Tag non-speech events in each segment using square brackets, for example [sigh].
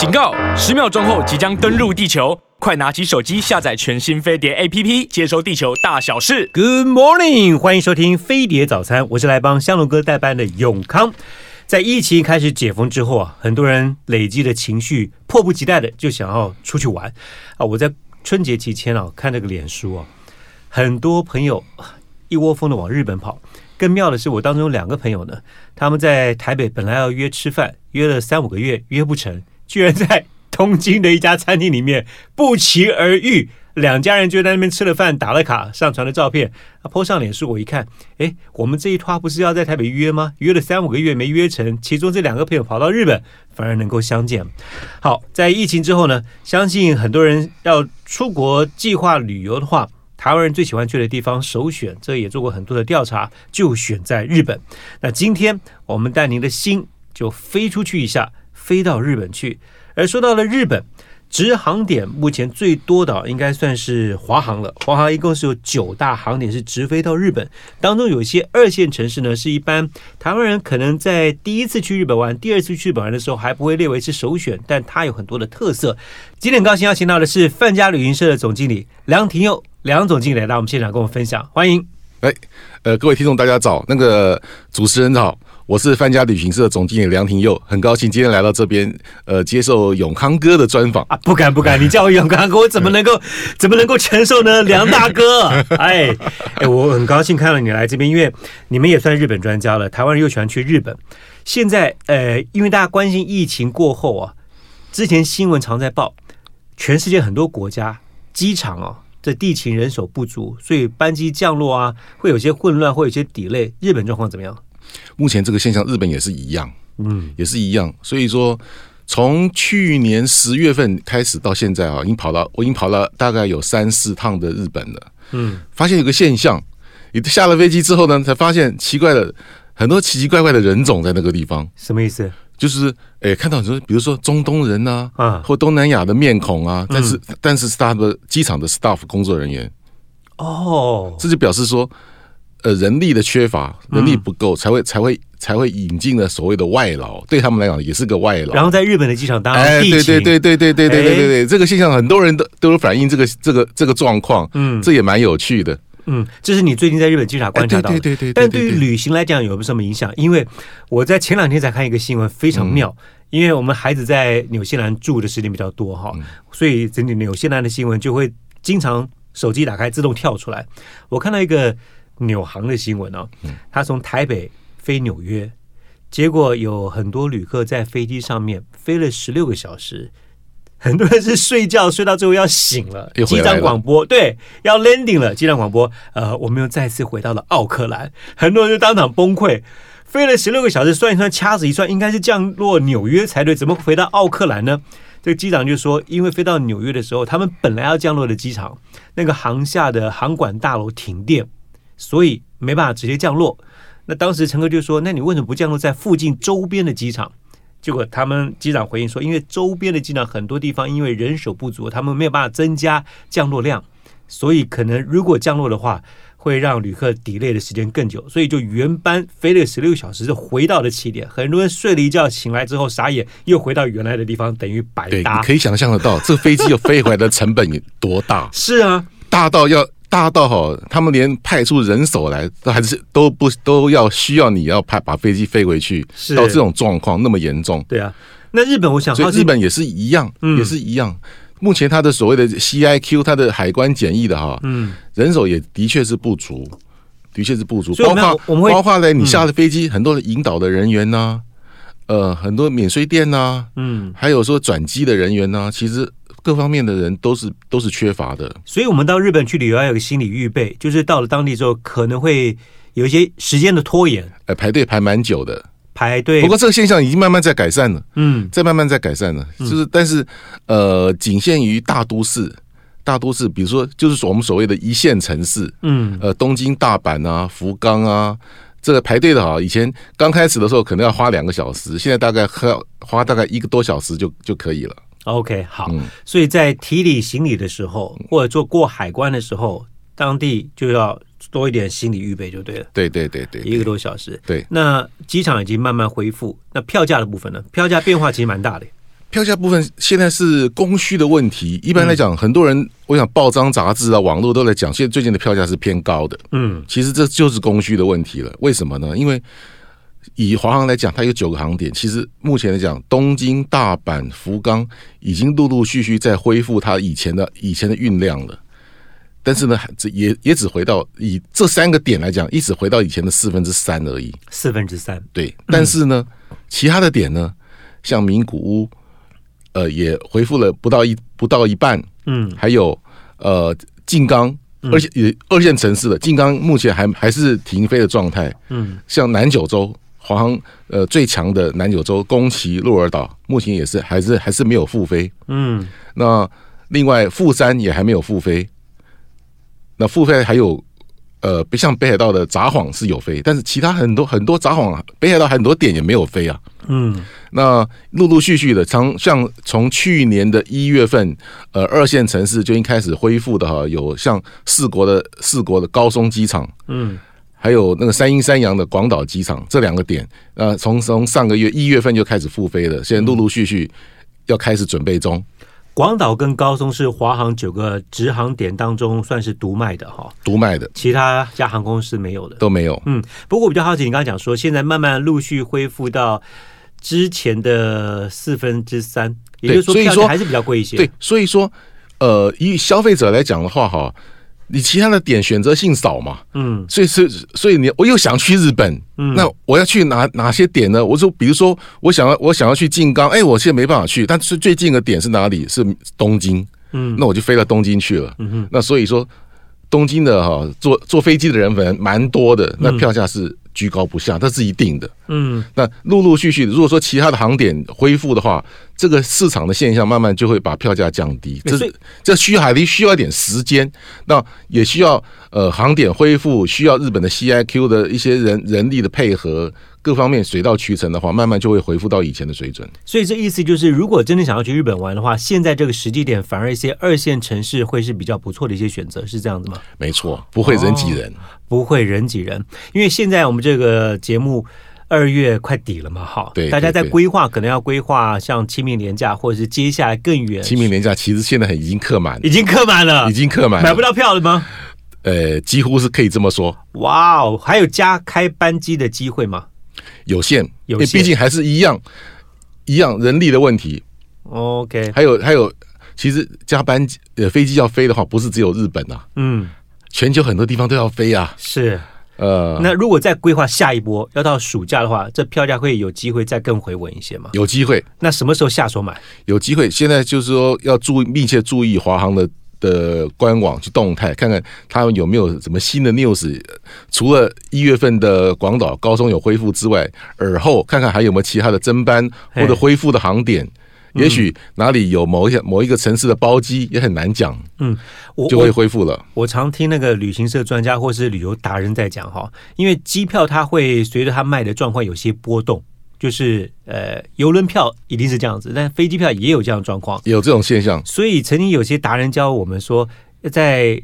警告！十秒钟后即将登陆地球，快拿起手机下载全新飞碟 APP，接收地球大小事。Good morning，欢迎收听飞碟早餐，我是来帮香龙哥代班的永康。在疫情开始解封之后啊，很多人累积的情绪，迫不及待的就想要出去玩啊！我在春节期间啊，看那个脸书啊，很多朋友一窝蜂的往日本跑。更妙的是，我当中有两个朋友呢，他们在台北本来要约吃饭，约了三五个月，约不成，居然在东京的一家餐厅里面不期而遇。两家人就在那边吃了饭，打了卡，上传了照片，啊，po 上脸书。我一看，哎，我们这一趟不是要在台北约吗？约了三五个月没约成，其中这两个朋友跑到日本，反而能够相见。好，在疫情之后呢，相信很多人要出国计划旅游的话。台湾人最喜欢去的地方首选，这也做过很多的调查，就选在日本。那今天我们带您的心就飞出去一下，飞到日本去。而说到了日本，直航点目前最多的应该算是华航了。华航一共是有九大航点是直飞到日本，当中有一些二线城市呢，是一般台湾人可能在第一次去日本玩、第二次去日本玩的时候还不会列为是首选，但它有很多的特色。今天很高兴邀请到的是范家旅行社的总经理梁廷佑。梁总经理来到我们现场跟我们分享，欢迎。哎，呃，各位听众大家早，那个主持人好，我是范家旅行社总经理梁廷佑，很高兴今天来到这边，呃，接受永康哥的专访啊，不敢不敢，你叫我永康哥，我怎么能够 [laughs] 怎么能够承受呢？梁大哥，[laughs] 哎哎，我很高兴看到你来这边，因为你们也算日本专家了，台湾人又喜欢去日本，现在呃，因为大家关心疫情过后啊，之前新闻常在报，全世界很多国家机场哦。这地勤人手不足，所以班机降落啊，会有些混乱，会有些 delay。日本状况怎么样？目前这个现象，日本也是一样，嗯，也是一样。所以说，从去年十月份开始到现在啊，已经跑到我已经跑了大概有三四趟的日本了。嗯，发现有个现象，你下了飞机之后呢，才发现奇怪的很多奇奇怪怪的人种在那个地方。什么意思？就是诶，看到很多，比如说中东人呐，啊，或东南亚的面孔啊，但是、嗯、但是是他的机场的 staff 工作人员，哦，这就表示说，呃，人力的缺乏，人力不够，嗯、才会才会才会引进了所谓的外劳，对他们来讲也是个外劳。然后在日本的机场当地哎，对对对对对对对对对对，这个现象很多人都都有反映这个这个这个状况，嗯，这也蛮有趣的。嗯，这是你最近在日本机场观察到的。对对对对。但对于旅行来讲，有没有什么影响？因为我在前两天才看一个新闻，非常妙。因为我们孩子在纽西兰住的时间比较多哈，所以整体纽西兰的新闻就会经常手机打开自动跳出来。我看到一个纽航的新闻哦，他从台北飞纽约，结果有很多旅客在飞机上面飞了十六个小时。很多人是睡觉睡到最后要醒了，机长广播。对，要 landing 了，机长广播，呃，我们又再次回到了奥克兰，很多人就当场崩溃，飞了十六个小时，算一算，掐指一算，应该是降落纽约才对，怎么回到奥克兰呢？这个机长就说，因为飞到纽约的时候，他们本来要降落的机场那个航下的航管大楼停电，所以没办法直接降落。那当时乘客就说，那你为什么不降落在附近周边的机场？结果他们机长回应说，因为周边的机场很多地方因为人手不足，他们没有办法增加降落量，所以可能如果降落的话，会让旅客 delay 的时间更久，所以就原班飞了十六个小时就回到了起点。很多人睡了一觉醒来之后傻眼，又回到原来的地方，等于白搭。你可以想象得到，这飞机又飞回来的成本有多大？[laughs] 是啊，大到要。大到哈，他们连派出人手来都还是都不都要需要你要派把飞机飞回去，是到这种状况那么严重。对啊，那日本我想，所以日本也是一样，嗯、也是一样。目前它的所谓的 CIQ，它的海关检疫的哈，嗯，人手也的确是不足，的确是不足。包括我们会包括呢，你下了飞机，很多的引导的人员呢、啊，呃，很多免税店呐、啊，嗯，还有说转机的人员呢、啊，其实。各方面的人都是都是缺乏的，所以我们到日本去旅游要有个心理预备，就是到了当地之后可能会有一些时间的拖延，呃，排队排蛮久的，排队。不过这个现象已经慢慢在改善了，嗯，在慢慢在改善了，就是但是呃，仅限于大都市，大都市，比如说就是我们所谓的一线城市，嗯，呃，东京、大阪啊、福冈啊，这个排队的哈，以前刚开始的时候可能要花两个小时，现在大概花花大概一个多小时就就可以了。OK，好，嗯、所以在提理行李的时候，或者做过海关的时候，当地就要多一点心理预备，就对了。对对对对，一个多小时。对，那机场已经慢慢恢复，那票价的部分呢？票价变化其实蛮大的。票价部分现在是供需的问题。一般来讲，很多人我想报章杂志啊、网络都在讲，现在最近的票价是偏高的。嗯，其实这就是供需的问题了。为什么呢？因为以华航来讲，它有九个航点，其实目前来讲，东京、大阪、福冈已经陆陆续续在恢复它以前的以前的运量了。但是呢，这也也只回到以这三个点来讲，一直回到以前的四分之三而已。四分之三，对。但是呢，其他的点呢，像名古屋。呃，也恢复了不到一不到一半，嗯，还有呃静冈，而且也二线城市的静冈目前还还是停飞的状态，嗯，像南九州华航呃最强的南九州宫崎鹿儿岛目前也是还是还是没有复飞，嗯，那另外富山也还没有复飞，那复飞还有。呃，不像北海道的札幌是有飞，但是其他很多很多札幌北海道很多点也没有飞啊。嗯，那陆陆续续的，从像从去年的一月份，呃，二线城市就已经开始恢复的哈，有像四国的四国的高松机场，嗯，还有那个三阴三阳的广岛机场这两个点，呃，从从上个月一月份就开始复飞了，现在陆陆续续要开始准备中。广岛跟高松是华航九个直航点当中算是独卖的哈，独卖的，其他家航空是没有的，都没有。嗯，不过我比较好奇，你刚刚讲说现在慢慢陆续恢复到之前的四分之三，也就是说票价还是比较贵一些。对，所以说，呃，以消费者来讲的话，哈。你其他的点选择性少嘛？嗯，所以是所以你我又想去日本，嗯，那我要去哪哪些点呢？我说，比如说我想要我想要去静冈，哎，我现在没办法去，但是最近的点是哪里？是东京，嗯，那我就飞到东京去了，嗯哼，那所以说东京的哈坐坐飞机的人反蛮多的，那票价是。居高不下，这是一定的。嗯，那陆陆续续，如果说其他的航点恢复的话，这个市场的现象慢慢就会把票价降低。这这需要还得需要一点时间，那也需要呃航点恢复，需要日本的 CIQ 的一些人人力的配合。各方面水到渠成的话，慢慢就会恢复到以前的水准。所以这意思就是，如果真的想要去日本玩的话，现在这个时机点，反而一些二线城市会是比较不错的一些选择，是这样子吗？没错，不会人挤人，哦，不会人挤人。因为现在我们这个节目二月快底了嘛，哈，对，大家在规划，可能要规划像清明年假，或者是接下来更远。清明年假其实现在很已经客满，已经客满了，已经客满，买不到票了吗？呃，几乎是可以这么说。哇哦，还有加开班机的机会吗？有限，因为毕竟还是一样一样人力的问题。OK，还有还有，其实加班呃飞机要飞的话，不是只有日本啊，嗯，全球很多地方都要飞啊。是，呃，那如果再规划下一波要到暑假的话，这票价会有机会再更回稳一些吗？有机会。那什么时候下手买？有机会。现在就是说要注意，密切注意华航的。的官网去动态看看，他们有没有什么新的 news？除了一月份的广岛、高中有恢复之外，而后看看还有没有其他的增班或者恢复的航点。也许哪里有某一些某一个城市的包机也很难讲。嗯，我就会恢复了。我，我常听那个旅行社专家或是旅游达人在讲哈，因为机票它会随着它卖的状况有些波动。就是呃，邮轮票一定是这样子，但飞机票也有这样的状况，有这种现象。所以曾经有些达人教我们说，在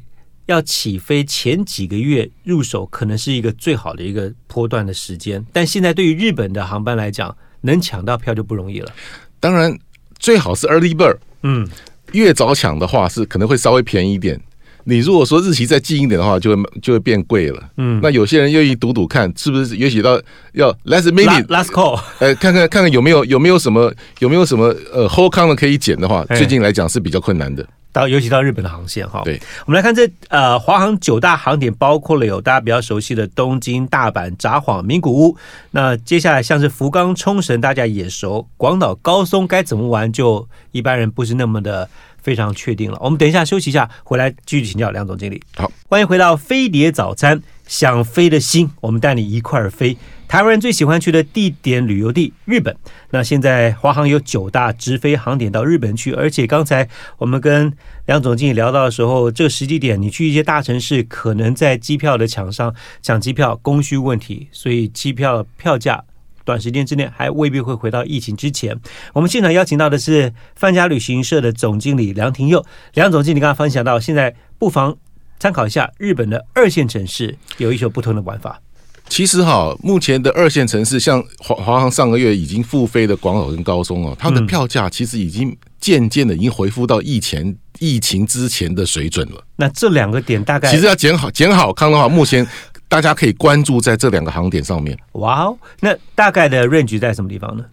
要起飞前几个月入手，可能是一个最好的一个波段的时间。但现在对于日本的航班来讲，能抢到票就不容易了。当然，最好是 early bird，嗯，越早抢的话是可能会稍微便宜一点。你如果说日期再近一点的话，就会就会变贵了。嗯，那有些人愿意赌赌看，是不是？也许到要 last minute last call，呃，看看看看有没有有没有什么有没有什么呃后康的可以减的话，最近来讲是比较困难的。到尤其到日本的航线哈。对，我们来看这呃华航九大航点，包括了有大家比较熟悉的东京、大阪、札幌、名古屋。那接下来像是福冈、冲绳，大家也熟；广岛、高松该怎么玩，就一般人不是那么的。非常确定了，我们等一下休息一下，回来继续请教梁总经理。好，欢迎回到飞碟早餐，想飞的心，我们带你一块儿飞。台湾人最喜欢去的地点旅游地日本，那现在华航有九大直飞航点到日本去，而且刚才我们跟梁总经理聊到的时候，这个时机点，你去一些大城市，可能在机票的抢上抢机票供需问题，所以机票票价。短时间之内还未必会回到疫情之前。我们现场邀请到的是范家旅行社的总经理梁廷佑。梁总经理刚刚分享到，现在不妨参考一下日本的二线城市，有一些不同的玩法。其实哈，目前的二线城市，像华华航上个月已经复飞的广岛跟高松哦，它的票价其实已经渐渐的已经恢复到疫前疫情之前的水准了。那这两个点大概其实要减好减好康的话，目前大家可以关注在这两个航点上面。哇哦，那大概的 range 在什么地方呢？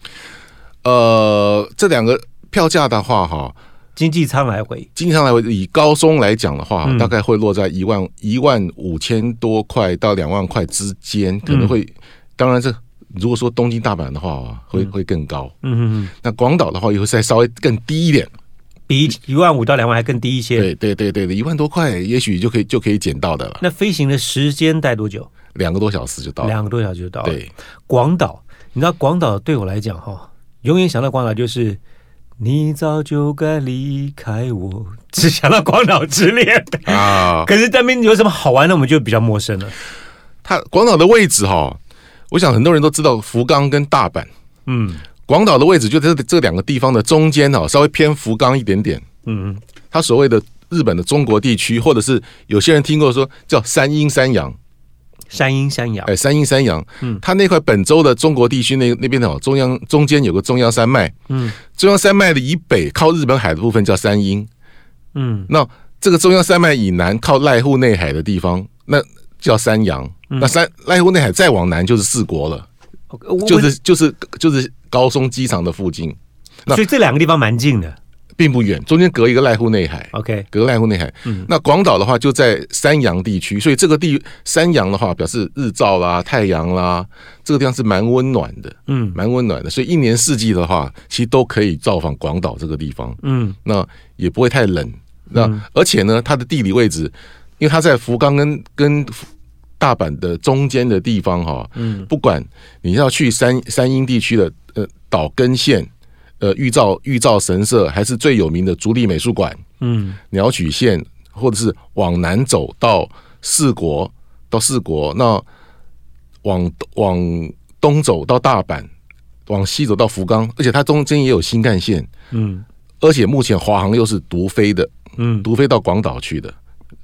呃，这两个票价的话，哈。经济舱来回，经济舱来回，以高松来讲的话，嗯、大概会落在一万一万五千多块到两万块之间，可能会。嗯、当然，这如果说东京大阪的话，会会更高。嗯嗯嗯。那广岛的话，也会再稍微更低一点，比一万五到两万还更低一些。对对对对，一万多块，也许就可以就可以捡到的了。那飞行的时间待多久？两个多小时就到了。两个多小时就到了。对，广岛，你知道广岛对我来讲哈，永远想到广岛就是。你早就该离开我，只想到广岛之恋啊！可是那边有什么好玩的，我们就比较陌生了。它广岛的位置哈，我想很多人都知道福冈跟大阪。嗯，广岛的位置就在这两个地方的中间哈，稍微偏福冈一点点。嗯，它所谓的日本的中国地区，或者是有些人听过说叫三阴三阳。山阴山阳，哎，山阴山阳，嗯，它那块本州的中国地区那那边的中央中间有个中央山脉，嗯，中央山脉的以北靠日本海的部分叫山阴，嗯，那这个中央山脉以南靠濑户内海的地方，那叫山阳，嗯、那山濑户内海再往南就是四国了，就是就是就是高松机场的附近，那所以这两个地方蛮近的。并不远，中间隔一个濑户内海。OK，隔濑户内海。嗯，那广岛的话就在山阳地区，所以这个地山阳的话表示日照啦、太阳啦，这个地方是蛮温暖的。嗯，蛮温暖的，所以一年四季的话，其实都可以造访广岛这个地方。嗯，那也不会太冷。那、嗯、而且呢，它的地理位置，因为它在福冈跟跟大阪的中间的地方哈。嗯，不管你要去山山阴地区的呃岛根县。呃，玉造玉造神社还是最有名的足利美术馆。嗯，鸟取县，或者是往南走到四国，到四国，那往往东走到大阪，往西走到福冈，而且它中间也有新干线。嗯，而且目前华航又是独飞的，嗯，独飞到广岛去的。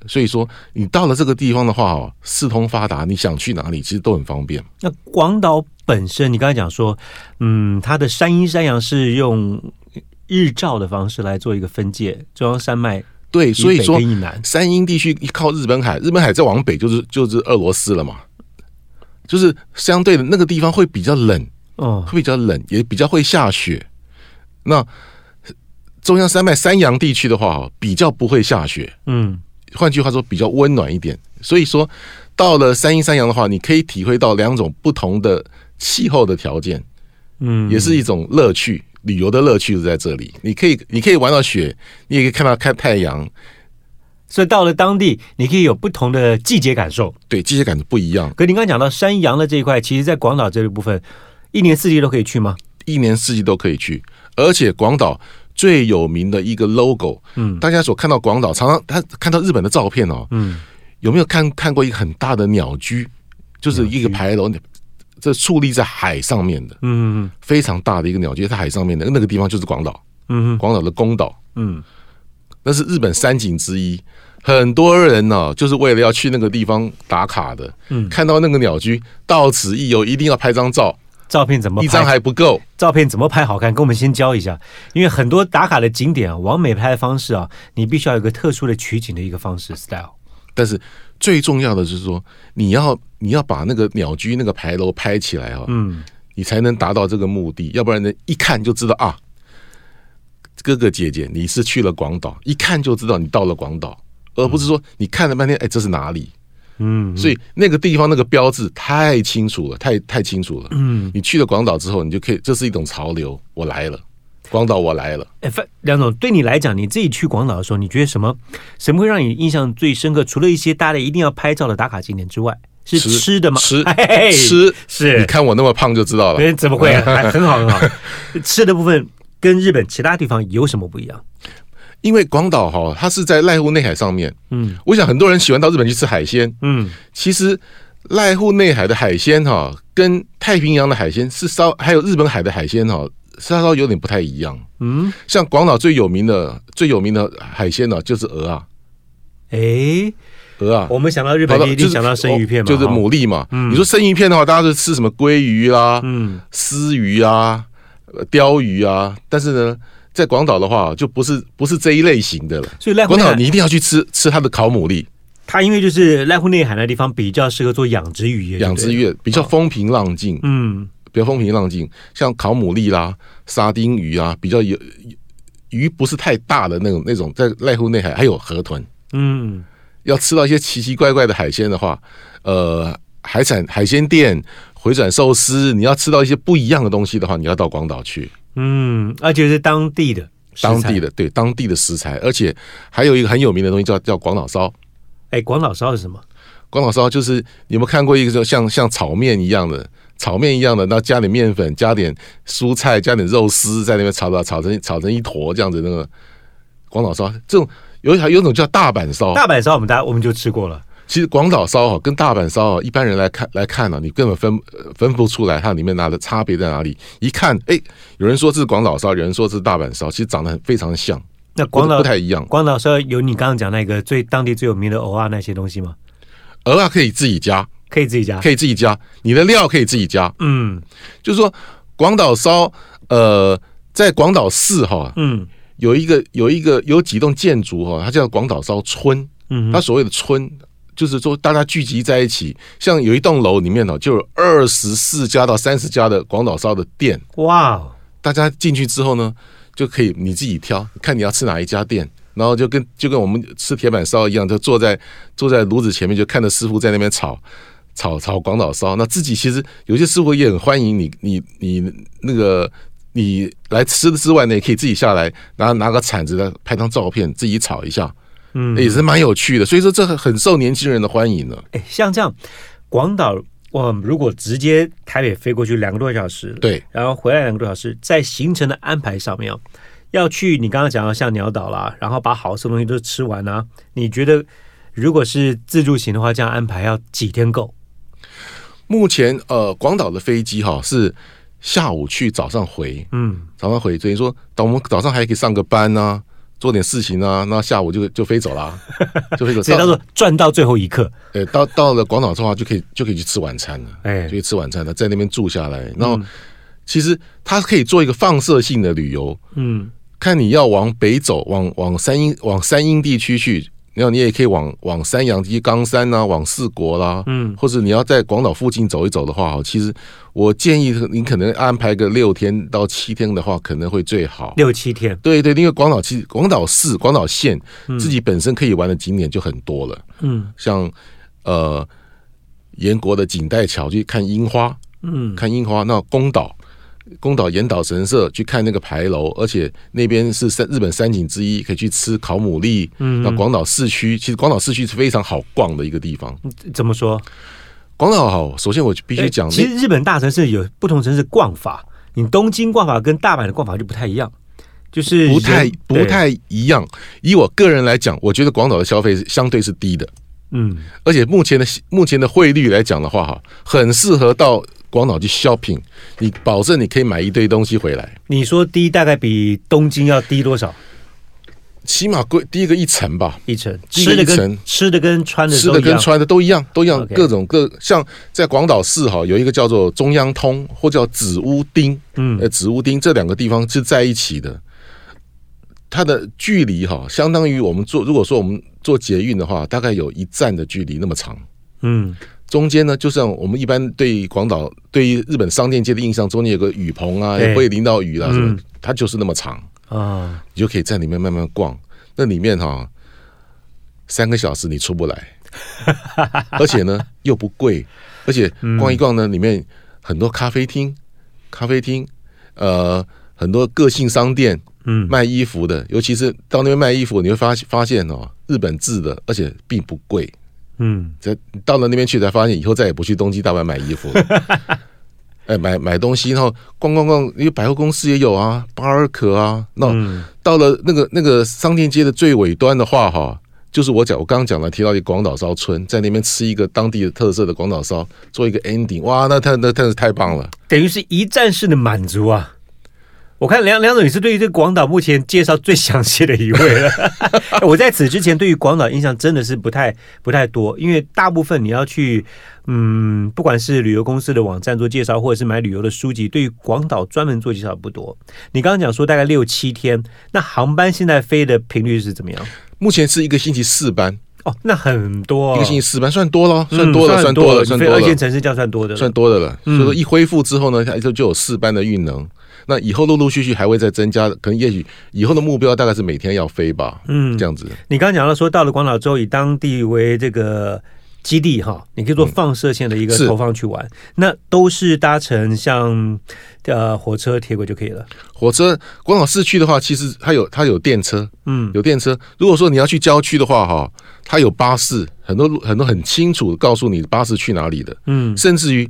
所以说，你到了这个地方的话哦，四通发达，你想去哪里其实都很方便。那广岛本身，你刚才讲说，嗯，它的山阴山阳是用日照的方式来做一个分界，中央山脉对，所以说山阴地区一靠日本海，日本海再往北就是就是俄罗斯了嘛，就是相对的那个地方会比较冷，哦，会比较冷，也比较会下雪。那中央山脉山阳地区的话，比较不会下雪，嗯。换句话说，比较温暖一点。所以说，到了三阴三阳的话，你可以体会到两种不同的气候的条件，嗯，也是一种乐趣。旅游的乐趣就在这里，你可以，你可以玩到雪，你也可以看到看太阳。所以到了当地，你可以有不同的季节感受。对，季节感受不一样。可您刚刚讲到山羊的这一块，其实在广岛这一部分，一年四季都可以去吗？一年四季都可以去，而且广岛。最有名的一个 logo，嗯，大家所看到广岛，常常他看到日本的照片哦，嗯，有没有看看过一个很大的鸟居，就是一个牌楼，这矗立在海上面的，嗯嗯，非常大的一个鸟居在海上面的那个地方就是广岛，嗯，广岛的宫岛，嗯，那是日本三景之一，很多人呢就是为了要去那个地方打卡的，嗯，看到那个鸟居，到此一游，一定要拍张照。照片怎么拍？一张还不够，照片怎么拍好看？跟我们先教一下，因为很多打卡的景点啊，往美拍的方式啊，你必须要有一个特殊的取景的一个方式 style。但是最重要的就是说，你要你要把那个鸟居那个牌楼拍起来啊，嗯，你才能达到这个目的。要不然呢，一看就知道啊，哥哥姐姐你是去了广岛，一看就知道你到了广岛，而不是说你看了半天，哎，这是哪里？嗯，所以那个地方那个标志太清楚了，太太清楚了。嗯，你去了广岛之后，你就可以，这是一种潮流。我来了，广岛我来了。哎，梁总，对你来讲，你自己去广岛的时候，你觉得什么什么会让你印象最深刻？除了一些大家一定要拍照的打卡景点之外，是吃的吗？吃 [laughs] 吃是，你看我那么胖就知道了。怎么会？还 [laughs] 很好很好。吃的部分跟日本其他地方有什么不一样？因为广岛哈，它是在濑户内海上面。嗯，我想很多人喜欢到日本去吃海鲜。嗯，其实濑户内海的海鲜哈，跟太平洋的海鲜是稍，还有日本海的海鲜哈，稍稍有点不太一样。嗯，像广岛最有名的最有名的海鲜呢，就是鹅啊。哎，鹅啊，我们想到日本一定想到生鱼片嘛，就是牡蛎嘛。你说生鱼片的话，大家都吃什么鲑鱼啦、嗯，丝鱼啊、鲷鱼啊，但是呢，在广岛的话，就不是不是这一类型的了。所以广岛你一定要去吃吃它的烤牡蛎。它因为就是濑户内海那地方比较适合做养殖渔业，养殖业比较风平浪静，嗯，比较风平浪静。像烤牡蛎啦、沙丁鱼啊，比较有鱼不是太大的那种那种，在濑户内海还有河豚，嗯，要吃到一些奇奇怪怪的海鲜的话，呃，海产海鲜店、回转寿司，你要吃到一些不一样的东西的话，你要到广岛去，嗯，而且是当地的当地的对当地的食材，而且还有一个很有名的东西叫叫广岛烧。哎，广岛烧是什么？广岛烧就是你有没有看过一个就像像炒面一样的炒面一样的，然后加点面粉，加点蔬菜，加点肉丝，在那边炒炒炒成炒成一坨这样子。那个广岛烧这种有还有一种叫大阪烧，大阪烧我们大家我们就吃过了。其实广岛烧哈跟大阪烧啊，一般人来看来看呢、啊，你根本分分不出来它里面拿的差别在哪里。一看，哎，有人说这是广岛烧，有人说这是大阪烧，其实长得很非常像。那广岛不太一样。广岛烧有你刚刚讲那个最当地最有名的蚵啊那些东西吗？蚵啊可以自己加，可以自己加，可以自己加。你的料可以自己加。嗯，就是说广岛烧，呃，在广岛市哈，嗯，有一个有一个有几栋建筑哈，它叫广岛烧村。嗯，它所谓的村，就是说大家聚集在一起，像有一栋楼里面呢，就有二十四家到三十家的广岛烧的店。哇，大家进去之后呢？就可以你自己挑，看你要吃哪一家店，然后就跟就跟我们吃铁板烧一样，就坐在坐在炉子前面，就看着师傅在那边炒炒炒广岛烧。那自己其实有些师傅也很欢迎你，你你那个你来吃的之外呢，也可以自己下来拿拿个铲子来拍张照片，自己炒一下，嗯，也是蛮有趣的。所以说这很受年轻人的欢迎呢。哎，像这样广岛。我如果直接台北飞过去两个多小时，对，然后回来两个多小时，在行程的安排上面，要去你刚刚讲到像鸟岛啦，然后把好吃的东西都吃完啊，你觉得如果是自助行的话，这样安排要几天够？目前呃，广岛的飞机哈是下午去，早上回，嗯，早上回，所以说等我们早上还可以上个班呢、啊。做点事情啊，那下午就就飞走了，[laughs] 就飞走。所以他说赚到最后一刻。哎，到到了广岛之后就可以就可以去吃晚餐了。哎，就可以吃晚餐了，在那边住下来。然后其实它可以做一个放射性的旅游。嗯，看你要往北走，往往山阴往山阴地区去。然后你也可以往往山阳基冈山啊，往四国啦，嗯，或者你要在广岛附近走一走的话，其实我建议你可能安排个六天到七天的话，可能会最好。六七天，对对，因为广岛其实广岛市、广岛县自己本身可以玩的景点就很多了，嗯，像呃岩国的锦带桥去看樱花，嗯，看樱花，那宫岛。宫岛岩岛神社去看那个牌楼，而且那边是三日本三景之一，可以去吃烤牡蛎。嗯，那广岛市区其实广岛市区是非常好逛的一个地方。怎么说？广岛好，首先我必须讲，其实日本大城市有不同城市逛法，你东京逛法跟大阪的逛法就不太一样，就是不太不太一样。以我个人来讲，我觉得广岛的消费是相对是低的。嗯，而且目前的目前的汇率来讲的话，哈，很适合到。广岛去 shopping，你保证你可以买一堆东西回来。你说低大概比东京要低多少？起码贵低个一层吧，一层。吃的跟吃的跟穿的吃的跟穿的都一样，都一样。各种各像在广岛市哈，有一个叫做中央通或叫紫屋町，嗯，呃，紫屋町这两个地方是在一起的。它的距离哈，相当于我们坐如果说我们坐捷运的话，大概有一站的距离那么长，嗯。中间呢，就像我们一般对广岛、对于日本商店街的印象，中间有个雨棚啊，也不会淋到雨啊，什么，它就是那么长啊，你就可以在里面慢慢逛。那里面哈，三个小时你出不来，[laughs] 而且呢又不贵，而且逛一逛呢，里面很多咖啡厅、咖啡厅，呃，很多个性商店，嗯，卖衣服的，尤其是到那边卖衣服，你会发发现哦，日本制的，而且并不贵。嗯，在到了那边去才发现，以后再也不去东京大阪买衣服了。[laughs] 哎，买买东西，然后逛逛逛，因为百货公司也有啊，巴尔可啊。那到了那个那个商店街的最尾端的话，哈，就是我讲我刚刚讲了，提到一个广岛烧村，在那边吃一个当地的特色的广岛烧，做一个 ending，哇，那太那真是太棒了，等于是一站式的满足啊。我看梁梁总也是对于这个广岛目前介绍最详细的一位了。[laughs] 我在此之前对于广岛印象真的是不太不太多，因为大部分你要去，嗯，不管是旅游公司的网站做介绍，或者是买旅游的书籍，对于广岛专门做介绍不多。你刚刚讲说大概六七天，那航班现在飞的频率是怎么样？目前是一个星期四班。哦，那很多，一个星期四班算多了，算多了，算多了，算多了。二线城市叫算多的，算多的了。所以说一恢复之后呢，它就就有四班的运能。那以后陆陆续续还会再增加，可能也许以后的目标大概是每天要飞吧。嗯，这样子。你刚刚讲到说，到了广岛之后，以当地为这个基地哈，你可以做放射线的一个投放去玩。那都是搭乘像呃火车、铁轨就可以了。火车广岛市区的话，其实它有它有电车，嗯，有电车。如果说你要去郊区的话，哈。它有巴士，很多很多很清楚告诉你巴士去哪里的，嗯，甚至于，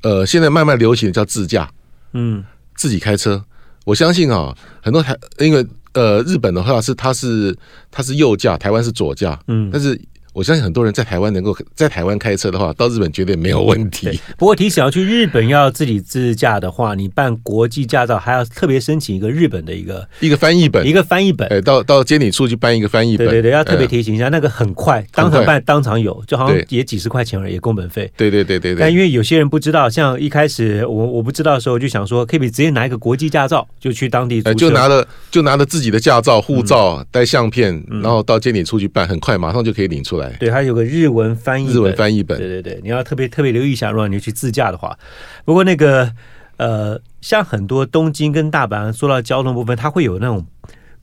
呃，现在慢慢流行的叫自驾，嗯，自己开车。我相信啊，很多台因为呃日本的话是它是它是右驾，台湾是左驾，嗯，但是。我相信很多人在台湾能够在台湾开车的话，到日本绝对没有问题。不过提醒要去日本要自己自驾的话，你办国际驾照还要特别申请一个日本的一个一个翻译本，一个翻译本。哎，到到监理处去办一个翻译本。对对对，要特别提醒一下，那个很快，当场办当场有，就好像也几十块钱而已，工本费。对对对对对。但因为有些人不知道，像一开始我我不知道的时候，就想说可以直接拿一个国际驾照就去当地，就拿了就拿了自己的驾照、护照、带相片，然后到监理处去办，很快马上就可以领出来。对，还有个日。文翻译，日文翻译本，对对对，你要特别特别留意一下，如果你去自驾的话。不过那个呃，像很多东京跟大阪，说到交通部分，它会有那种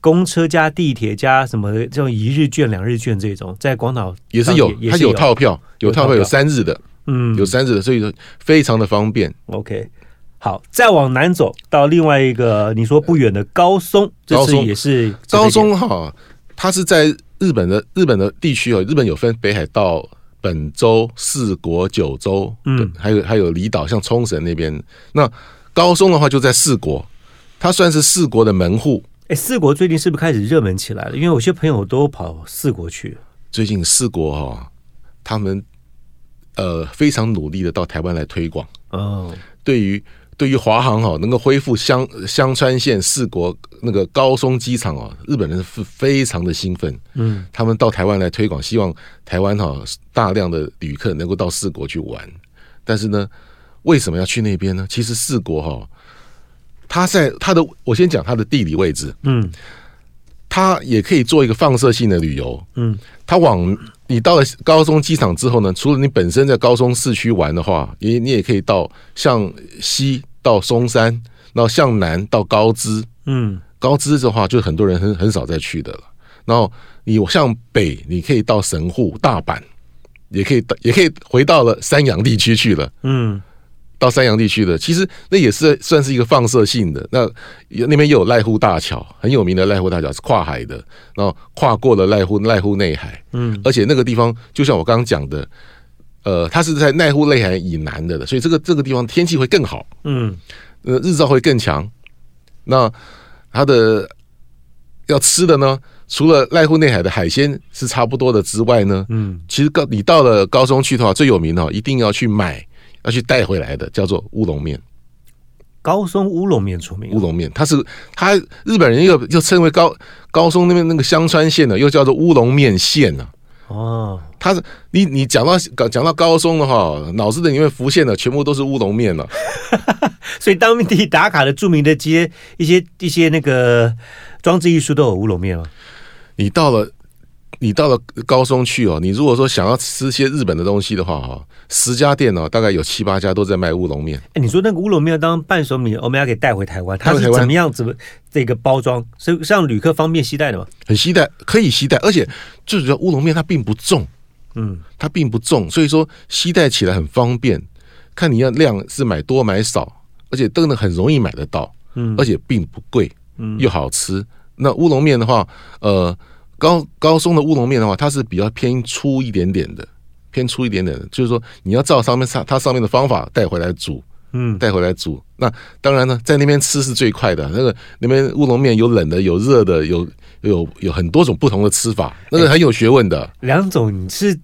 公车加地铁加什么这种一日券、两日券这种，在广岛也是有，它有套票，有套票，有三日的，嗯，有三日的，所以说非常的方便。OK，好，再往南走到另外一个你说不远的高松，这次也是高松哈，它是在。日本的日本的地区哦，日本有分北海道、本州、四国、九州，嗯，还有还有离岛，像冲绳那边。那高松的话就在四国，它算是四国的门户。哎，四国最近是不是开始热门起来了？因为有些朋友都跑四国去。最近四国哈、哦，他们呃非常努力的到台湾来推广。哦，对于。对于华航哈能够恢复香香川县四国那个高松机场哦，日本人是非常的兴奋。嗯，他们到台湾来推广，希望台湾哈大量的旅客能够到四国去玩。但是呢，为什么要去那边呢？其实四国哈，它在它的我先讲它的地理位置。嗯，它也可以做一个放射性的旅游。嗯，它往你到了高松机场之后呢，除了你本身在高松市区玩的话，你你也可以到像西。到松山，然后向南到高知，嗯，高知的话就很多人很很少再去的了。然后你向北，你可以到神户、大阪，也可以到，也可以回到了山阳地区去了，嗯，到山阳地区的，其实那也是算是一个放射性的。那那边又有濑户大桥，很有名的濑户大桥是跨海的，然后跨过了濑户濑户内海，嗯，而且那个地方就像我刚刚讲的。呃，它是在濑户内海以南的，所以这个这个地方天气会更好，嗯，呃，日照会更强。那它的要吃的呢，除了濑户内海的海鲜是差不多的之外呢，嗯，其实高你到了高松去的话，最有名的一定要去买，要去带回来的，叫做乌龙面。高松乌龙面出名，乌龙面它是它日本人又又称为高高松那边那个香川县的，又叫做乌龙面县呢。哦，他是你你讲到讲到高松的话，脑子里面浮现的全部都是乌龙面了。[laughs] 所以当地打卡的著名的街，一些一些那个装置艺术都有乌龙面吗。你到了。你到了高松去哦，你如果说想要吃些日本的东西的话哈，十家店哦，大概有七八家都在卖乌龙面。哎，你说那个乌龙面当伴手礼，我们要给带回台湾，它是怎么样子这个包装？是让旅客方便携带的吗？很携带，可以携带，而且最主要乌龙面它并不重，嗯，它并不重，所以说携带起来很方便。看你要量是买多买少，而且真的很容易买得到，嗯，而且并不贵，嗯，又好吃。那乌龙面的话，呃。高高松的乌龙面的话，它是比较偏粗一点点的，偏粗一点点的，就是说你要照上面上它上面的方法带回来煮，嗯，带回来煮。那当然呢，在那边吃是最快的。那个那边乌龙面有冷的，有热的，有有有很多种不同的吃法，那个很有学问的。梁总，你是。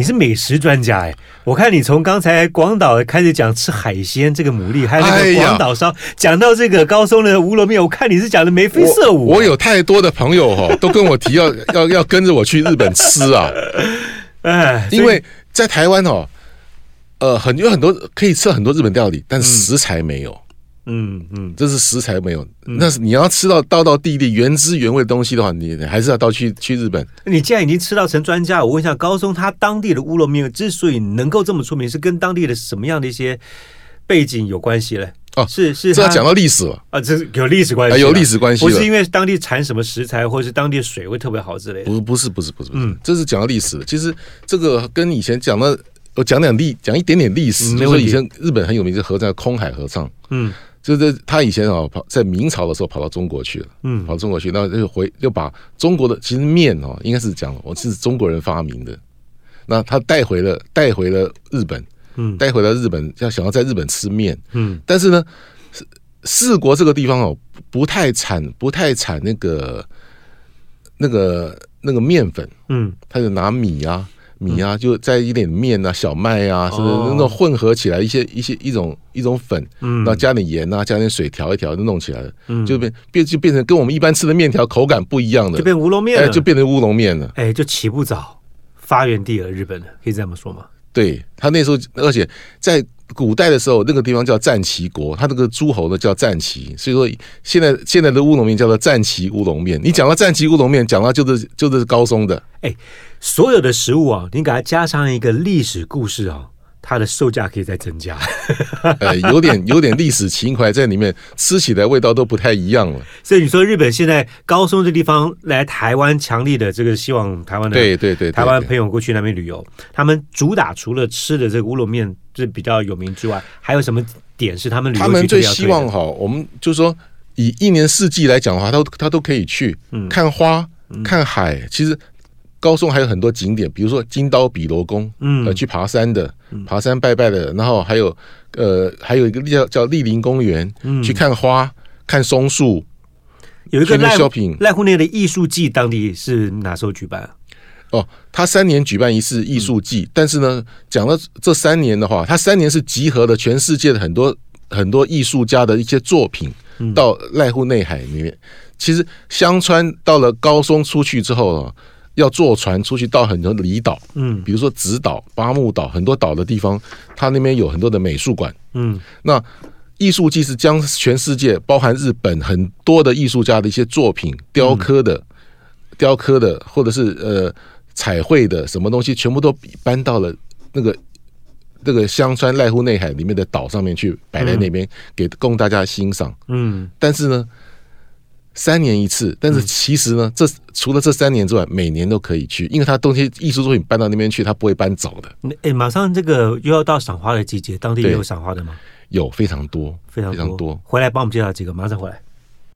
你是美食专家哎！我看你从刚才广岛开始讲吃海鲜，这个牡蛎，还有那个广岛烧，讲到这个高松的乌龙面，我看你是讲的眉飞色舞。我有太多的朋友哈，都跟我提要 [laughs] 要要跟着我去日本吃啊！[laughs] 哎，因为在台湾哦，呃，很有很多可以吃很多日本料理，但是食材没有。嗯嗯嗯，这是食材没有，那是你要吃到道道地地原汁原味的东西的话，你还是要到去去日本。你既然已经吃到成专家，我问一下高松，他当地的乌龙面之所以能够这么出名，是跟当地的什么样的一些背景有关系嘞？哦，是是，这要讲到历史了啊，这是有历史关系，有历史关系，不是因为当地产什么食材，或者是当地的水会特别好之类的。不，不是，不是，不是，嗯，这是讲到历史的。其实这个跟以前讲的，我讲讲历，讲一点点历史，就是以前日本很有名的合唱空海合唱，嗯。就是他以前啊跑在明朝的时候跑到中国去了，嗯，跑到中国去，那就回就把中国的其实面哦，应该是讲我是中国人发明的，那他带回了带回了日本，嗯，带回了日本要想要在日本吃面，嗯，但是呢，四国这个地方哦不太产不太产那个那个那个面粉，嗯，他就拿米啊。米啊，就再一点面啊、小麦啊，是不是？那种混合起来一些一些一种一种粉，嗯，然后加点盐啊，加点水调一调就弄起来了，嗯，就变变就变成跟我们一般吃的面条口感不一样的，就变乌龙面了，就变成乌龙面了，哎，就起步早，发源地了日本的，可以这么说吗？对，他那时候，而且在古代的时候，那个地方叫战旗国，他那个诸侯呢叫战旗，所以说现在现在的乌龙面叫做战旗乌龙面。你讲到战旗乌龙面，讲到就是就是高松的，哎。所有的食物啊，你给它加上一个历史故事啊，它的售价可以再增加。[laughs] 呃，有点有点历史情怀在里面，吃起来味道都不太一样了。所以你说日本现在高松这地方来台湾强力的这个希望台湾的对对对台湾朋友过去那边旅游，他们主打除了吃的这个乌龙面是比较有名之外，还有什么点是他们旅游？他们最希望哈，我们就是说以一年四季来讲的话，他他都可以去看花、看海，其实。高松还有很多景点，比如说金刀比罗宫，嗯，呃，去爬山的，爬山拜拜的，然后还有，呃，还有一个叫叫莅临公园，嗯，去看花，看松树，有一个濑濑户内的艺术季，当地是哪时候举办啊？哦，他三年举办一次艺术季，嗯，但是呢，讲了这三年的话，他三年是集合了全世界的很多很多艺术家的一些作品，到濑户内海里面。其实香川到了高松出去之后啊。要坐船出去到很多离岛，嗯，比如说直岛、巴木岛，很多岛的地方，它那边有很多的美术馆，嗯，那艺术季是将全世界，包含日本很多的艺术家的一些作品，雕刻的、雕刻的，或者是呃彩绘的什么东西，全部都搬到了那个那个香川濑户内海里面的岛上面去，摆在那边给供大家欣赏，嗯，但是呢。三年一次，但是其实呢，这除了这三年之外，每年都可以去，因为他东西艺术作品搬到那边去，他不会搬走的。那哎，马上这个又要到赏花的季节，当地也有赏花的吗？有非常多，非常非常多。回来帮我们介绍几个，马上回来。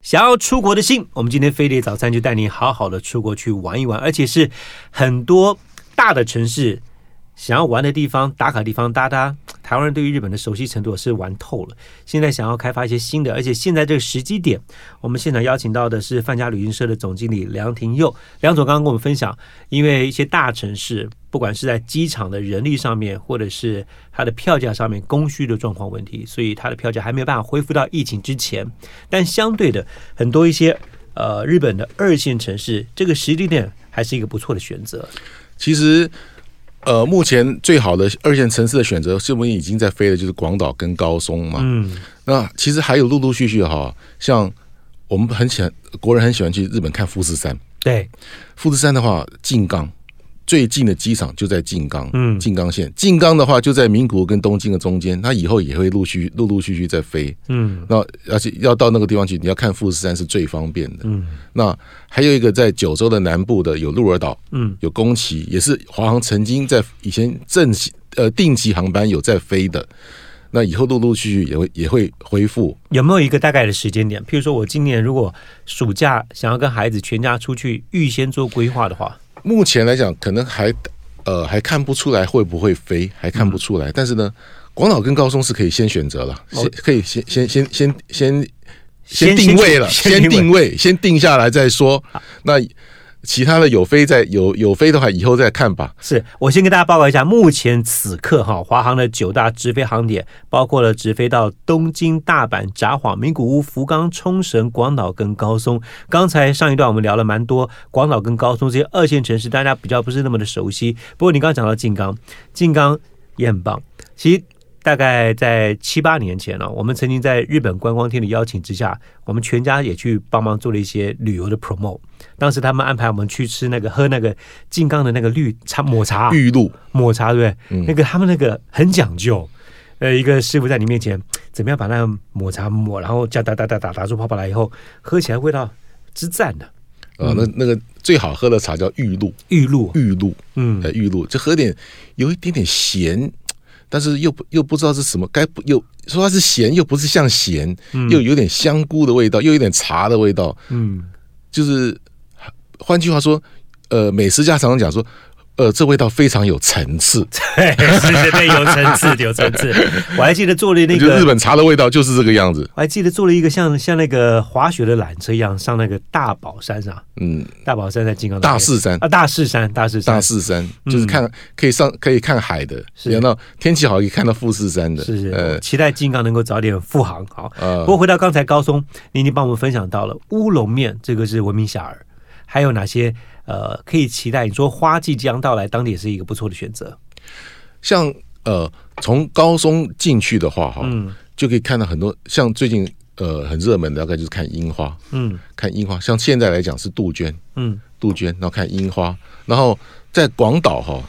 想要出国的心，我们今天飞碟早餐就带你好好的出国去玩一玩，而且是很多大的城市。想要玩的地方、打卡地方，大家台湾人对于日本的熟悉程度是玩透了。现在想要开发一些新的，而且现在这个时机点，我们现场邀请到的是范家旅行社的总经理梁廷佑。梁总刚刚跟我们分享，因为一些大城市，不管是在机场的人力上面，或者是它的票价上面供需的状况问题，所以它的票价还没有办法恢复到疫情之前。但相对的，很多一些呃日本的二线城市，这个时机点还是一个不错的选择。其实。呃，目前最好的二线城市的选择，是不是已经在飞的，就是广岛跟高松嘛。嗯，那其实还有陆陆续续哈，像我们很喜欢国人很喜欢去日本看富士山。对，富士山的话，静冈。最近的机场就在静冈，嗯，静冈县。静冈的话就在名古屋跟东京的中间，它以后也会陆续陆陆续续在飞，嗯。那而且要到那个地方去，你要看富士山是最方便的，嗯。那还有一个在九州的南部的有鹿儿岛，嗯，有宫崎，也是华航曾经在以前正呃定期航班有在飞的。那以后陆陆续续也会也会恢复。有没有一个大概的时间点？譬如说我今年如果暑假想要跟孩子全家出去，预先做规划的话。目前来讲，可能还呃还看不出来会不会飞，还看不出来。嗯、但是呢，广岛跟高松是可以先选择了，哦、先可以先先先先先先定位了，先定位，先定下来再说。那其他的有飞在有有飞的话，以后再看吧。是我先跟大家报告一下，目前此刻哈，华航的九大直飞航点包括了直飞到东京、大阪、札幌、名古屋、福冈、冲绳、广岛跟高松。刚才上一段我们聊了蛮多广岛跟高松这些二线城市，大家比较不是那么的熟悉。不过你刚刚讲到静冈，静冈也很棒。其实。大概在七八年前呢、啊，我们曾经在日本观光厅的邀请之下，我们全家也去帮忙做了一些旅游的 promote。当时他们安排我们去吃那个喝那个静冈的那个绿茶抹茶玉露抹茶，对不对？嗯、那个他们那个很讲究，呃，一个师傅在你面前怎么样把那个抹茶抹，然后加哒哒哒打打出泡泡来以后，喝起来味道之赞的。呃，那那个最好喝的茶叫玉露，玉露，玉露，嗯，玉露，就喝点有一点点咸。但是又不又不知道是什么，该不又说它是咸，又不是像咸，嗯、又有点香菇的味道，又有点茶的味道，嗯，就是换句话说，呃，美食家常常讲说。呃，这味道非常有层次，[laughs] 对，是有层次，[laughs] 有层次。我还记得做了那个日本茶的味道就是这个样子。我还记得做了一个像像那个滑雪的缆车一样上那个大宝山上，嗯，大宝山在金刚大士山。啊，大士山，大士山，大士山就是看可以上可以看海的，然后天气好可以看到富士山的，是是。呃，期待金刚能够早点复航。好，不过回到刚才高松，您已经帮我们分享到了乌龙面，这个是闻名遐迩，还有哪些？呃，可以期待。你说花季即将到来，当地也是一个不错的选择。像呃，从高松进去的话，哈，嗯，就可以看到很多。像最近呃很热门的，大概就是看樱花，嗯，看樱花。像现在来讲是杜鹃，嗯，杜鹃，然后看樱花。然后在广岛哈，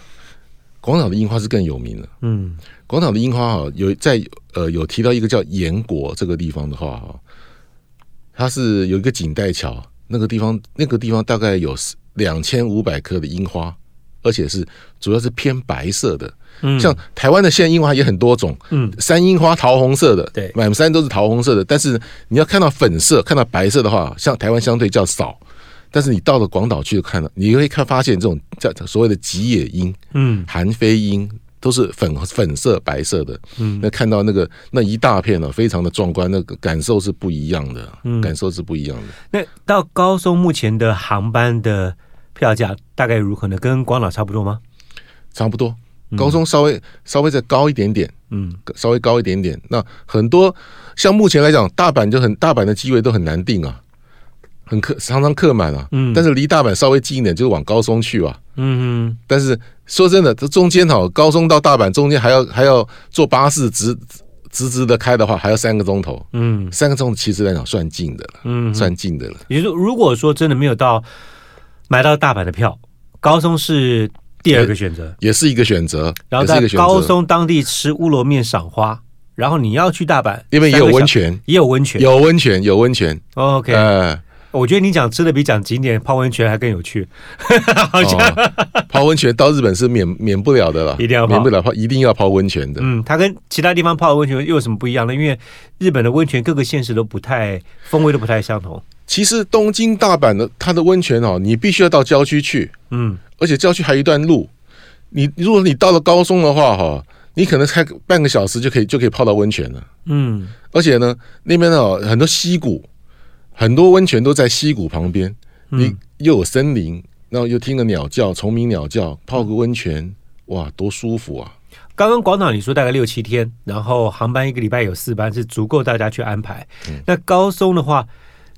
广岛的樱花是更有名的，嗯，广岛的樱花哈，有在呃有提到一个叫岩国这个地方的话哈，它是有一个锦带桥，那个地方那个地方大概有。两千五百棵的樱花，而且是主要是偏白色的。嗯，像台湾的现在樱花也很多种，嗯，山樱花桃红色的，对，满山都是桃红色的。但是你要看到粉色、看到白色的话，像台湾相对较少。但是你到了广岛去看了，你会看发现这种叫所谓的吉野樱，嗯，韩非樱都是粉粉色、白色的。嗯，那看到那个那一大片呢，非常的壮观，那个感受是不一样的，嗯，感受是不一样的。那到高松目前的航班的。票价大概如何呢？跟广岛差不多吗？差不多，高松稍微、嗯、稍微再高一点点，嗯，稍微高一点点。那很多像目前来讲，大阪就很大阪的机位都很难定啊，很客常常客满啊。嗯，但是离大阪稍微近一点，就是往高松去啊。嗯哼。但是说真的，这中间哈，高松到大阪中间还要还要坐巴士直直直的开的话，还要三个钟头。嗯，三个钟头其实来讲算近的了，嗯，算近的了。也就是说，如果说真的没有到。买到大阪的票，高松是第二个选择，也是一个选择。然后在高松当地吃乌龙面赏花，然后你要去大阪，因为也有温泉，也有温泉，有温泉，有温泉。OK，呃，我觉得你讲吃的比讲景点泡温泉还更有趣。好像泡温泉到日本是免免不了的了，一定要免不了泡，一定要泡温泉的。嗯，它跟其他地方泡的温泉又有什么不一样呢？因为日本的温泉各个县市都不太风味都不太相同。其实东京、大阪的它的温泉哦，你必须要到郊区去，嗯，而且郊区还有一段路。你如果你到了高松的话，哈，你可能开半个小时就可以就可以泡到温泉了，嗯。而且呢，那边哦很多溪谷，很多温泉都在溪谷旁边，你又有森林，然后又听个鸟叫，虫鸣鸟叫，泡个温泉，哇，多舒服啊！刚刚广岛你说大概六七天，然后航班一个礼拜有四班，是足够大家去安排。嗯、那高松的话。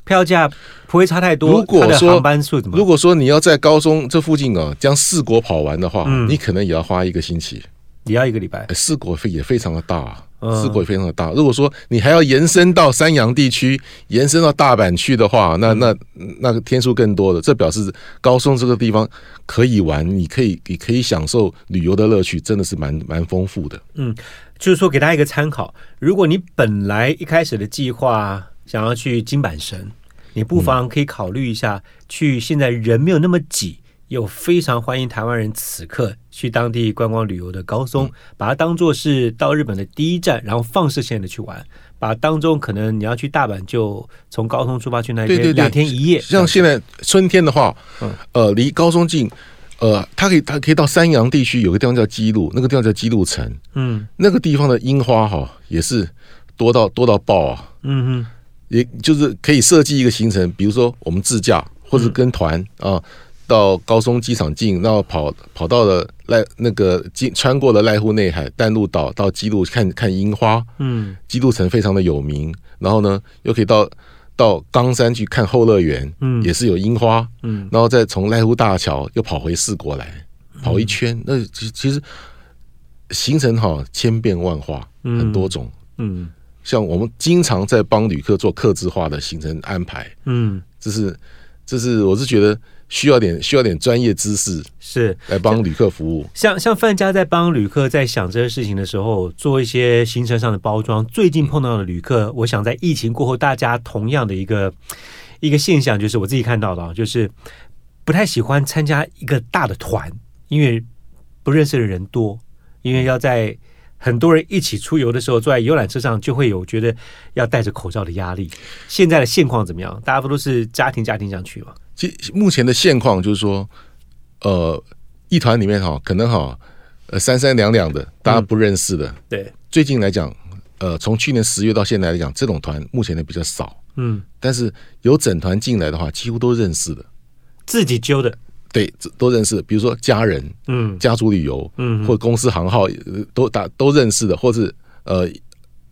票价不会差太多。如果说航班数怎么？如果说你要在高松这附近啊，将四国跑完的话，嗯、你可能也要花一个星期，也要一个礼拜。四国非也非常的大，四国也非常的大。如果说你还要延伸到山阳地区，延伸到大阪去的话，那那那个天数更多的。这表示高松这个地方可以玩，你可以你可以享受旅游的乐趣，真的是蛮蛮丰富的。嗯，就是说给大家一个参考，如果你本来一开始的计划想要去金板神。你不妨可以考虑一下，去现在人没有那么挤，又非常欢迎台湾人此刻去当地观光旅游的高松，把它当做是到日本的第一站，然后放射线的去玩。把当中可能你要去大阪，就从高松出发去那边两天一夜。像现在春天的话，呃，离高松近，呃，它可以它可以到山阳地区有个地方叫基路，那个地方叫基路城，嗯，那个地方的樱花哈也是多到多到爆啊，嗯哼。也就是可以设计一个行程，比如说我们自驾或者跟团啊，到高松机场进，然后跑跑到了濑那个经穿过了濑户内海淡路岛到基路看看樱花，嗯，基路城非常的有名。然后呢，又可以到到冈山去看后乐园，嗯，也是有樱花，嗯，然后再从濑户大桥又跑回四国来，跑一圈，嗯、那其其实行程哈千变万化，很多种，嗯。嗯像我们经常在帮旅客做客制化的行程安排，嗯，这是这是我是觉得需要点需要点专业知识是来帮旅客服务。像像范家在帮旅客在想这些事情的时候，做一些行程上的包装。最近碰到的旅客，我想在疫情过后，大家同样的一个一个现象，就是我自己看到的，就是不太喜欢参加一个大的团，因为不认识的人多，因为要在。很多人一起出游的时候，坐在游览车上就会有觉得要戴着口罩的压力。现在的现况怎么样？大家不都是家庭家庭这样去吗？其实目前的现况就是说，呃，一团里面哈，可能哈，呃，三三两两的，大家不认识的。嗯、对，最近来讲，呃，从去年十月到现在来讲，这种团目前的比较少。嗯，但是有整团进来的话，几乎都认识的，自己揪的。对，都认识，比如说家人，嗯，家族旅游，嗯，或公司行号都打都认识的，或是呃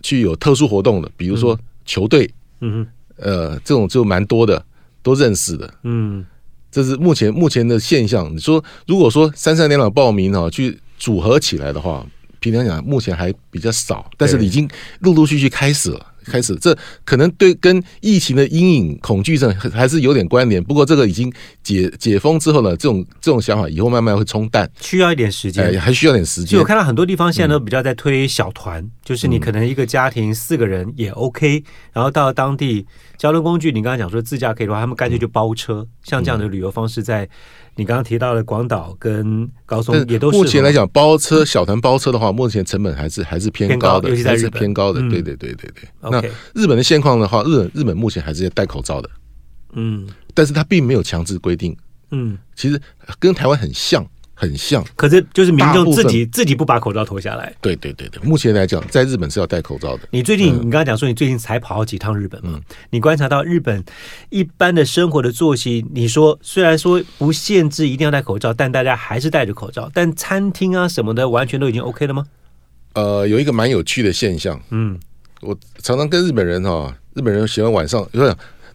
去有特殊活动的，比如说球队，嗯哼，呃，这种就蛮多的，都认识的，嗯，这是目前目前的现象。你说，如果说三三两两报名哈，去组合起来的话，平常讲目前还比较少，但是已经陆陆续续开始了。开始，这可能对跟疫情的阴影、恐惧症还是有点关联。不过，这个已经解解封之后呢，这种这种想法以后慢慢会冲淡，需要一点时间，哎，还需要点时间。就我看到很多地方现在都比较在推小团，嗯、就是你可能一个家庭四个人也 OK，、嗯、然后到当地交通工具，你刚才讲说自驾可以的话，他们干脆就包车，嗯、像这样的旅游方式在。你刚刚提到的广岛跟高松也都是。目前来讲，包车小团包车的话，目前成本还是还是偏高的，还是偏高的。对对对对对。那日本的现况的话，日本日本目前还是要戴口罩的。嗯，但是它并没有强制规定。嗯，其实跟台湾很像。很像，可是就是民众自己自己不把口罩脱下来。对对对对，目前来讲，在日本是要戴口罩的。你最近，嗯、你刚才讲说你最近才跑好几趟日本嘛？嗯、你观察到日本一般的生活的作息，你说虽然说不限制一定要戴口罩，但大家还是戴着口罩。但餐厅啊什么的，完全都已经 OK 了吗？呃，有一个蛮有趣的现象，嗯，我常常跟日本人哈、哦，日本人喜欢晚上，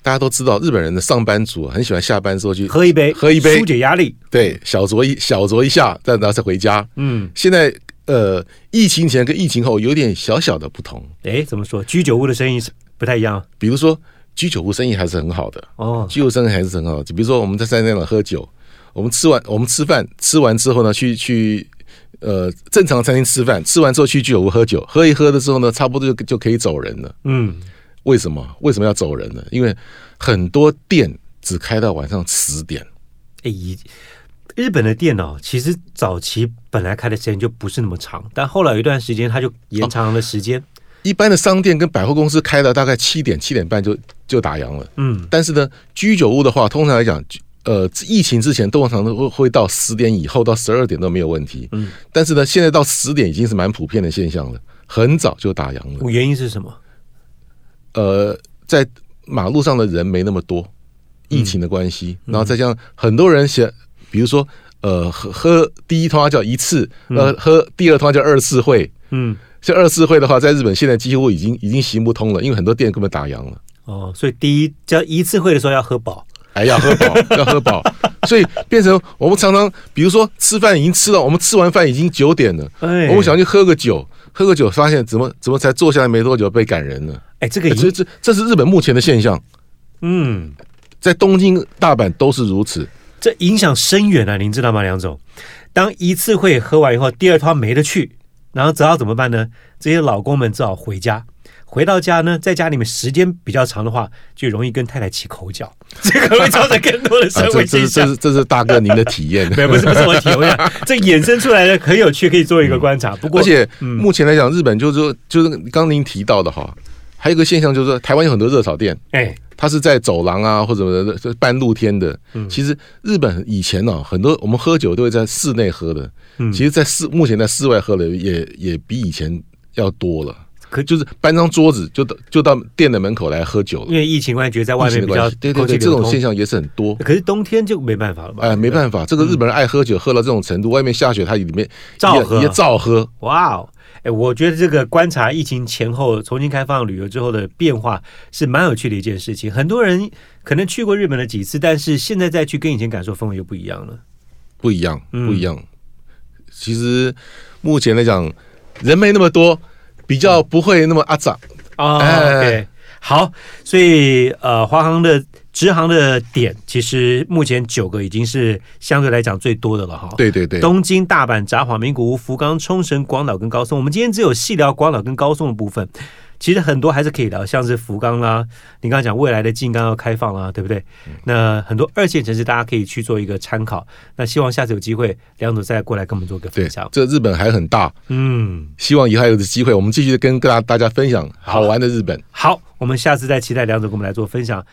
大家都知道，日本人的上班族很喜欢下班之后去喝一杯，喝一杯，疏解压力。对，小酌一小酌一下，再然后再回家。嗯，现在呃，疫情前跟疫情后有点小小的不同。哎，怎么说？居酒屋的生意是不太一样。比如说，居酒屋生意还是很好的哦，居酒屋生意还是很好的。就比如说，我们在三天两喝酒，我们吃完，我们吃饭，吃完之后呢，去去呃正常餐厅吃饭，吃完之后去居酒屋喝酒，喝一喝的时候呢，差不多就就可以走人了。嗯。为什么？为什么要走人呢？因为很多店只开到晚上十点。哎，日本的店哦，其实早期本来开的时间就不是那么长，但后来有一段时间，它就延长了时间。哦，一般的商店跟百货公司开到大概七点、七点半就就打烊了。嗯，但是呢，居酒屋的话，通常来讲，呃，疫情之前通常都会会到十点以后到十二点都没有问题。嗯，但是呢，现在到十点已经是蛮普遍的现象了，很早就打烊了。原因是什么？呃，在马路上的人没那么多，疫情的关系，然后再加上很多人想，比如说，呃，喝喝第一通叫一次，呃，喝第二通叫二次会，嗯，像二次会的话，在日本现在几乎已经已经行不通了，因为很多店根本打烊了。哦，所以第一叫一次会的时候要喝饱，哎，要喝饱，要喝饱，[laughs] 所以变成我们常常，比如说吃饭已经吃了，我们吃完饭已经九点了，哎，我们想去喝个酒。喝个酒，发现怎么怎么才坐下来没多久被赶人了？哎，这个这这这是日本目前的现象。嗯，在东京、大阪都是如此。这影响深远啊，您知道吗，梁总？当一次会喝完以后，第二趟没得去，然后只好怎么办呢？这些老公们只好回家。回到家呢，在家里面时间比较长的话，就容易跟太太起口角，[laughs] 这个会造成更多的社会现象。这是这是大哥您的体验，[laughs] 没有不是不是我体验，[laughs] 这衍生出来的很有趣，可以做一个观察。不过，而且目前来讲，日本就是说，就是刚您提到的哈，还有一个现象就是说，台湾有很多热炒店，哎，它是在走廊啊或者什么的，半露天的。其实日本以前呢，很多我们喝酒都会在室内喝的，其实，在室目前在室外喝的也也比以前要多了。可就是搬张桌子就到就到店的门口来喝酒了。因为疫情关系，觉得在外面比较对对对，这种现象也是很多。可是冬天就没办法了吧？哎，没办法，这个日本人爱喝酒，喝到这种程度，外面下雪，他里面照喝，也照喝。哇哦！哎，我觉得这个观察疫情前后重新开放旅游之后的变化是蛮有趣的一件事情。很多人可能去过日本了几次，但是现在再去跟以前感受氛围又不一样了。不一样，不一样。嗯、其实目前来讲，人没那么多，比较不会那么阿杂啊。对，好，所以呃，华航的直航的点，其实目前九个已经是相对来讲最多的了哈。对对对，东京、大阪、札幌、名古屋、福冈、冲绳、广岛跟高松。我们今天只有细聊广岛跟高松的部分。其实很多还是可以聊，像是福冈啦，你刚刚讲未来的静冈要开放啦，对不对？那很多二线城市大家可以去做一个参考。那希望下次有机会，梁总再过来跟我们做个分享。这日本还很大，嗯，希望以后还有的机会，我们继续跟大大家分享好玩的日本。好，好，我们下次再期待梁总跟我们来做分享。